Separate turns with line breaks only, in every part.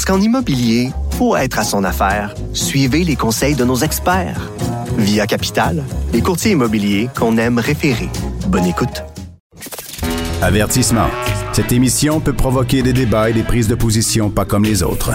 Parce qu'en immobilier, pour être à son affaire, suivez les conseils de nos experts. Via Capital, les courtiers immobiliers qu'on aime référer. Bonne écoute.
Avertissement. Cette émission peut provoquer des débats et des prises de position pas comme les autres.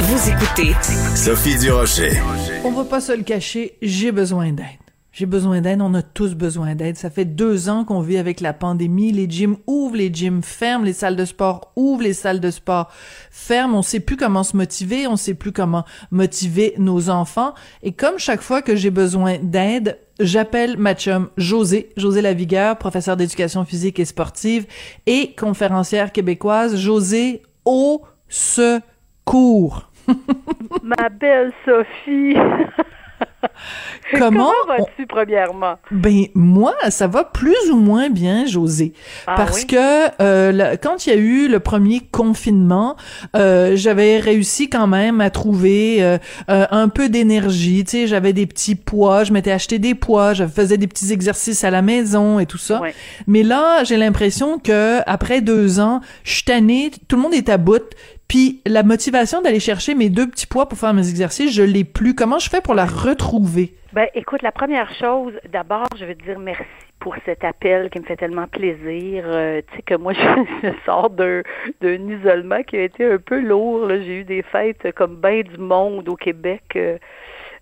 Vous écoutez
Sophie Durocher.
On va pas se le cacher, j'ai besoin d'aide. J'ai besoin d'aide, on a tous besoin d'aide. Ça fait deux ans qu'on vit avec la pandémie. Les gyms ouvrent, les gyms ferment, les salles de sport ouvrent, les salles de sport ferment. On sait plus comment se motiver, on sait plus comment motiver nos enfants. Et comme chaque fois que j'ai besoin d'aide, j'appelle ma chum José, José Lavigueur, professeur d'éducation physique et sportive et conférencière québécoise. José, au secours.
Ma belle Sophie.
Comment
Comment vas-tu, premièrement?
Ben moi, ça va plus ou moins bien, José,
Ah
parce
oui?
que euh, quand il y a eu le premier confinement, euh, j'avais réussi quand même à trouver euh, euh, un peu d'énergie. Tu sais, j'avais des petits poids, je m'étais acheté des poids, je faisais des petits exercices à la maison et tout ça.
Ouais.
Mais là, j'ai l'impression que après deux ans, je suis tannée, tout le monde est à bout. Puis la motivation d'aller chercher mes deux petits poids pour faire mes exercices, je l'ai plus. Comment je fais pour la retrouver?
Ben, écoute, la première chose, d'abord, je veux te dire merci pour cet appel qui me fait tellement plaisir. Euh, tu sais que moi, je, je sors d'un d'un isolement qui a été un peu lourd. là. J'ai eu des fêtes comme bien du monde au Québec. euh,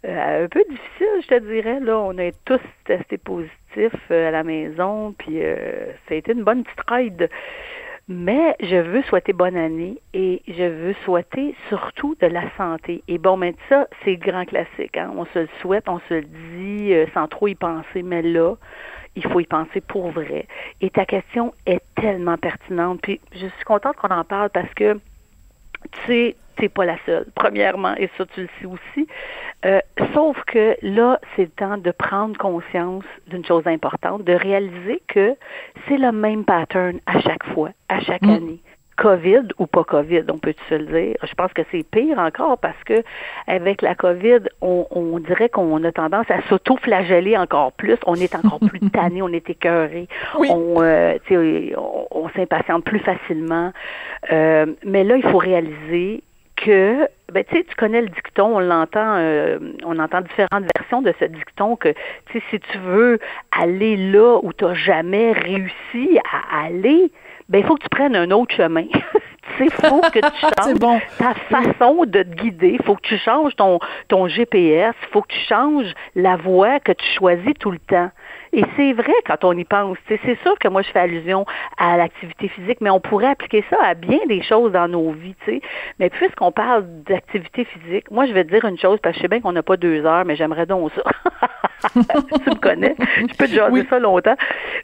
euh, un peu difficile, je te dirais. Là, on a tous testé positif euh, à la maison, puis euh, ça a été une bonne petite ride. Mais je veux souhaiter bonne année et je veux souhaiter surtout de la santé. Et bon, mais ça, c'est le grand classique. Hein? On se le souhaite, on se le dit euh, sans trop y penser, mais là, il faut y penser pour vrai. Et ta question est tellement pertinente. Puis je suis contente qu'on en parle parce que tu sais, t'es pas la seule, premièrement, et ça, tu le sais aussi. Euh, sauf que là, c'est le temps de prendre conscience d'une chose importante, de réaliser que c'est le même pattern à chaque fois, à chaque
Mm.
année. COVID ou pas COVID, on peut se le dire? Je pense que c'est pire encore parce que avec la COVID, on, on dirait qu'on a tendance à s'auto-flageller encore plus. On est encore plus tanné, on est écœuré,
Oui.
on, euh, on s'impatiente plus facilement. Euh, mais là, il faut réaliser que ben tu sais tu connais le dicton on l'entend euh, on entend différentes versions de ce dicton que si tu veux aller là où tu n'as jamais réussi à aller ben il faut que tu prennes un autre chemin. Sais faut que tu changes
bon.
ta façon de te guider. Faut que tu changes ton ton GPS faut que tu changes la voie que tu choisis tout le temps et c'est vrai quand on y pense. C'est sûr que moi, je fais allusion à l'activité physique, mais on pourrait appliquer ça à bien des choses dans nos vies. tu sais. Mais puisqu'on parle d'activité physique, moi, je vais te dire une chose, parce que je sais bien qu'on n'a pas deux heures, mais j'aimerais donc ça. tu me connais. Je peux te jaser
Oui.
ça longtemps.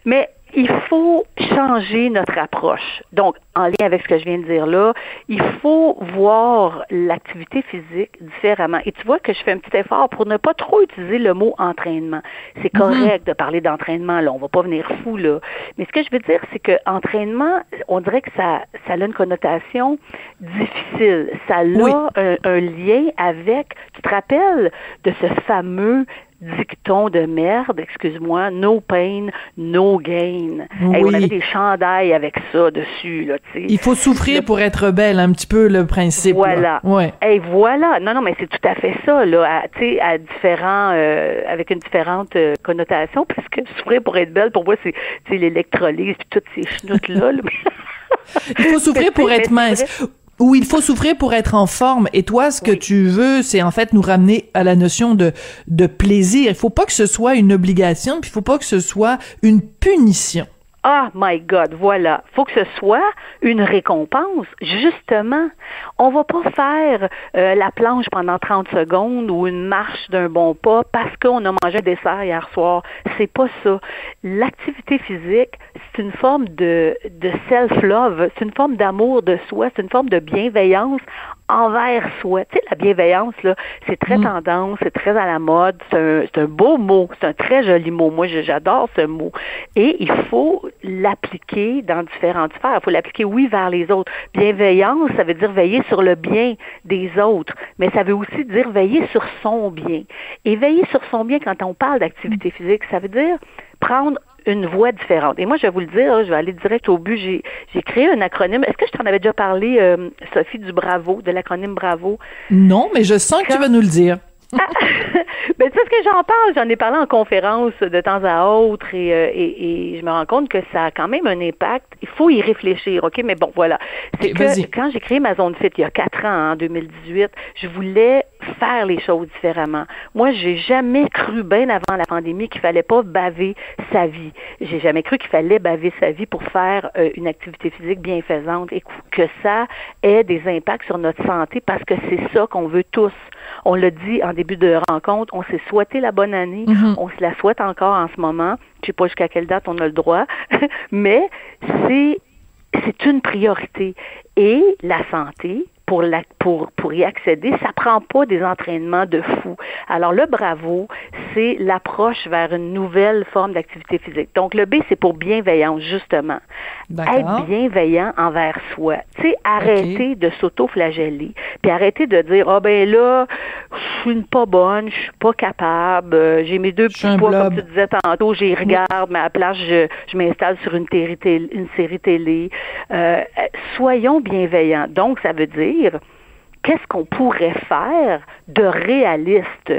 Mais il faut changer notre approche. Donc, en lien avec ce que je viens de dire là, il faut voir l'activité physique différemment. Et tu vois que je fais un petit effort pour ne pas trop utiliser le mot entraînement. C'est correct de parler d'entraînement, là. On va pas venir fou, là. Mais ce que je veux dire, c'est que entraînement, on dirait que ça, ça a une connotation difficile. Ça a
Oui.
un, un lien avec, tu te rappelles de ce fameux dicton de merde, excuse-moi, no pain, no gain. Hey, on
Oui.
avait des chandails avec ça dessus, là, tu sais.
Il faut souffrir pour être belle, un petit peu le principe. là.
Voilà.
Ouais.
Et voilà. Non, non, mais c'est tout à fait ça, là, tu sais, à différents, euh, avec une différente euh, connotation, parce que souffrir pour être belle, pour moi, c'est, tu sais, l'électrolyse, puis toutes ces chenoutes-là, là.
Il faut souffrir pour être mince. Ou il faut souffrir pour être en forme. Et toi, ce que
Oui.
tu veux, c'est en fait nous ramener à la notion de, de plaisir. Il faut pas que ce soit une obligation, puis il faut pas que ce soit une punition.
Ah, my God, voilà. Faut que ce soit une récompense, justement. On va pas faire euh, la planche pendant 30 secondes ou une marche d'un bon pas parce qu'on a mangé un dessert hier soir. C'est pas ça. L'activité physique, c'est une forme de, de self-love, c'est une forme d'amour de soi, c'est une forme de bienveillance envers soi. Tu sais, la bienveillance, là, c'est très
Mm.
tendance, c'est très à la mode, c'est un, c'est un beau mot, c'est un très joli mot. Moi, j'adore ce mot. Et il faut l'appliquer dans différentes sphères. Il faut l'appliquer, oui, vers les autres. Bienveillance, ça veut dire veiller sur le bien des autres, mais ça veut aussi dire veiller sur son bien. Et veiller sur son bien, quand on parle d'activité physique, ça veut dire prendre une voie différente. Et moi, je vais vous le dire, je vais aller direct au but. J'ai, j'ai créé un acronyme. Est-ce que je t'en avais déjà parlé, euh, Sophie, du Bravo, de l'acronyme Bravo?
Non, mais je sens que tu vas nous le dire.
ben, tu sais ce que j'en parle, j'en ai parlé en conférence de temps à autre et, euh, et, et je me rends compte que ça a quand même un impact. Il faut y réfléchir, OK? Mais bon, voilà. C'est que quand j'ai créé ma zone fit il y a quatre ans, en 2018, je voulais faire les choses différemment. Moi, j'ai jamais cru, bien avant la pandémie, qu'il fallait pas baver sa vie. J'ai jamais cru qu'il fallait baver sa vie pour faire euh, une activité physique bienfaisante et que ça ait des impacts sur notre santé parce que c'est ça qu'on veut tous. On l'a dit en début de rencontre, on s'est souhaité la bonne année,
Mhm.
on se la souhaite encore en ce moment. Je sais pas jusqu'à quelle date on a le droit, mais c'est c'est une priorité. Et la santé, pour, pour, pour y accéder, ça prend pas des entraînements de fou. Alors, le bravo, c'est l'approche vers une nouvelle forme d'activité physique. Donc, le B, c'est pour bienveillance, justement. Être bienveillant envers soi. Tu sais, arrêter de s'auto-flageller, puis arrêter de dire, ah ben là, je suis pas bonne, je suis pas capable, euh, j'ai mes deux petits poids,
blob.
comme tu disais tantôt, j'y regarde, mais à la place, je, je m'installe sur une, téri- télé- une série télé. Euh, euh, soyons bienveillants. Donc, ça veut dire, qu'est-ce qu'on pourrait faire de réaliste?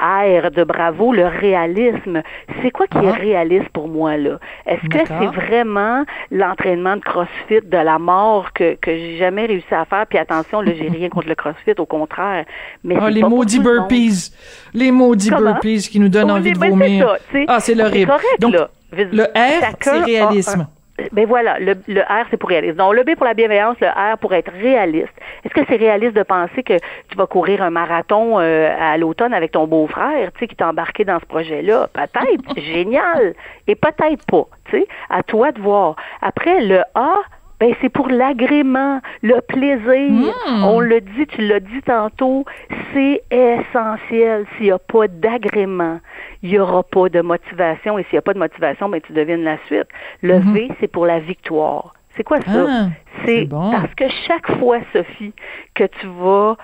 R de bravo, le réalisme. C'est quoi qui est
Ah.
réaliste pour moi, là? Est-ce que c'est vraiment l'entraînement de CrossFit de la mort que, que j'ai jamais réussi à faire? Puis attention, là, j'ai rien contre le CrossFit, au contraire. Mais
Ah, les
pas
maudits
le
burpees. Les maudits
Comment?
burpees qui nous donnent envie de vomir.
Ça,
ah, c'est l'horrible.
correct,
Donc,
là.
le R, c'est réalisme.
un- Ben voilà, le, le R, c'est pour réalisme. Donc, le B pour la bienveillance, le R pour être réaliste. Est-ce que c'est réaliste de penser que tu vas courir un marathon euh, à l'automne avec ton beau-frère, tu sais, qui t'a embarqué dans ce projet-là? Peut-être, génial. Et peut-être pas, tu sais. À toi de voir. Après, le A, ben c'est pour l'agrément, le plaisir. On le dit, tu l'as dit tantôt, c'est essentiel. S'il n'y a pas d'agrément, il n'y aura pas de motivation. Et s'il n'y a pas de motivation, ben tu devines la suite. Le V, c'est pour la victoire. C'est quoi ça?
Ah, c'est bon.
parce que chaque fois, Sophie, que tu vas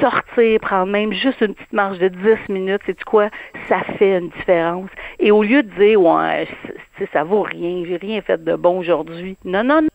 sortir, prendre même juste une petite marche de 10 minutes, c'est quoi? Ça fait une différence. Et au lieu de dire, ouais, ça vaut rien, j'ai rien fait de bon aujourd'hui. Non, non, non.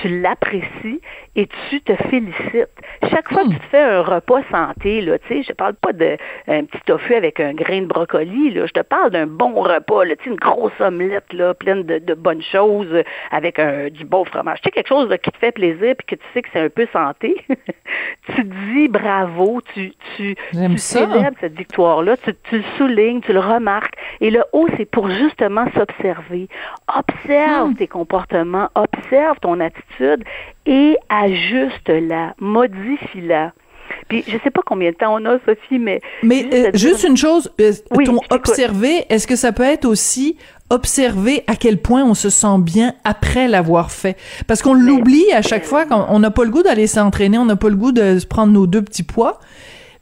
Tu l'apprécies et tu te félicites. Chaque fois que tu te fais un repas santé, là, tu sais, je parle pas de un petit tofu avec un grain de brocoli, là. Je te parle d'un bon repas, là, tu sais, une grosse omelette, là, pleine de, de bonnes choses, euh, avec un, du beau fromage. Tu sais, quelque chose là, qui te fait plaisir puis que tu sais que c'est un peu santé. tu dis bravo, tu, tu, célèbres cette victoire-là, tu, tu le soulignes, tu le remarques. Et le haut, c'est pour justement s'observer. Observe
Hmm.
tes comportements, observe ton attitude et ajuste-la, modifie-la. Puis, je sais pas combien de temps on a, Sophie, mais...
Mais
juste
euh, juste une chose, euh,
Oui,
ton observer, est-ce que ça peut être aussi observer à quel point on se sent bien après l'avoir fait? Parce qu'on l'oublie à chaque fois, quand on n'a pas le goût d'aller s'entraîner, on n'a pas le goût de se prendre nos deux petits poids.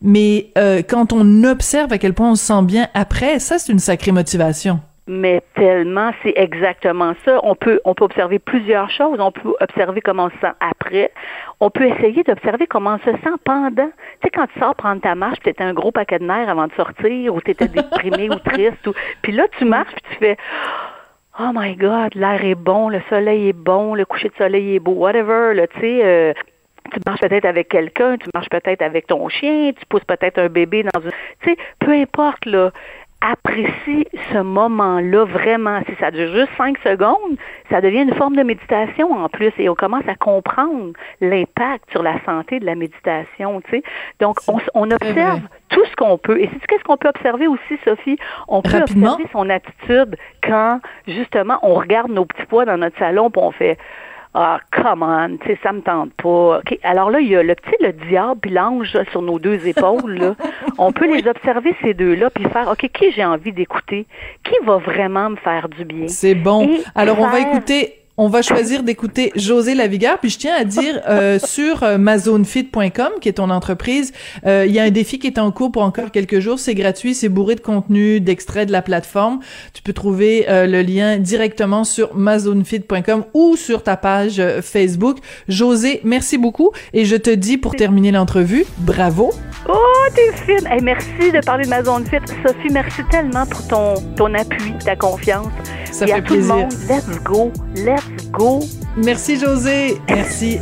Mais euh, quand on observe à quel point on se sent bien après, ça c'est une sacrée motivation.
Mais tellement, c'est exactement ça. On peut, on peut observer plusieurs choses. On peut observer comment on se sent après. On peut essayer d'observer comment on se sent pendant. Tu sais, quand tu sors prendre ta marche, tu étais un gros paquet de nerfs avant de sortir, ou tu étais déprimé ou triste. Ou... Puis là, tu marches, puis tu fais Oh my God, l'air est bon, le soleil est bon, le coucher de soleil est beau, whatever, là, tu sais. euh, tu marches peut-être avec quelqu'un, tu marches peut-être avec ton chien, tu pousses peut-être un bébé dans une... Tu sais, peu importe, là, apprécie ce moment-là vraiment. Si ça dure juste cinq secondes, ça devient une forme de méditation en plus et on commence à comprendre l'impact sur la santé de la méditation, tu sais. Donc, on, observe tout ce qu'on peut. Et c'est qu'est-ce qu'on peut observer aussi, Sophie? On peut
Rapidement.
observer son attitude quand, justement, on regarde nos petits pois dans notre salon puis on fait ah, come on, tu sais, ça me tente pas. OK. Alors là, il y a le petit, le diable puis l'ange sur nos deux épaules. Là. On peut les observer, ces deux-là, puis faire, OK, qui j'ai envie d'écouter? Qui va vraiment me faire du bien?
C'est bon.
Et
Alors on va écouter on va choisir d'écouter José Lavigueur. Puis je tiens à dire euh, sur euh, mazonefit.com, qui est ton entreprise, euh, il y a un défi qui est en cours pour encore quelques jours. C'est gratuit, c'est bourré de contenu, d'extraits de la plateforme. Tu peux trouver le lien directement sur mazonefit.com ou sur ta page Facebook. José, merci beaucoup. Et je te dis pour terminer l'entrevue, bravo.
Oh, t'es fine. Hey, merci de parler de ma zone fit. Sophie, merci tellement pour ton, ton appui, ta confiance.
Ça
Et
fait
à tout le monde, let's go, let's go.
Merci José. Merci.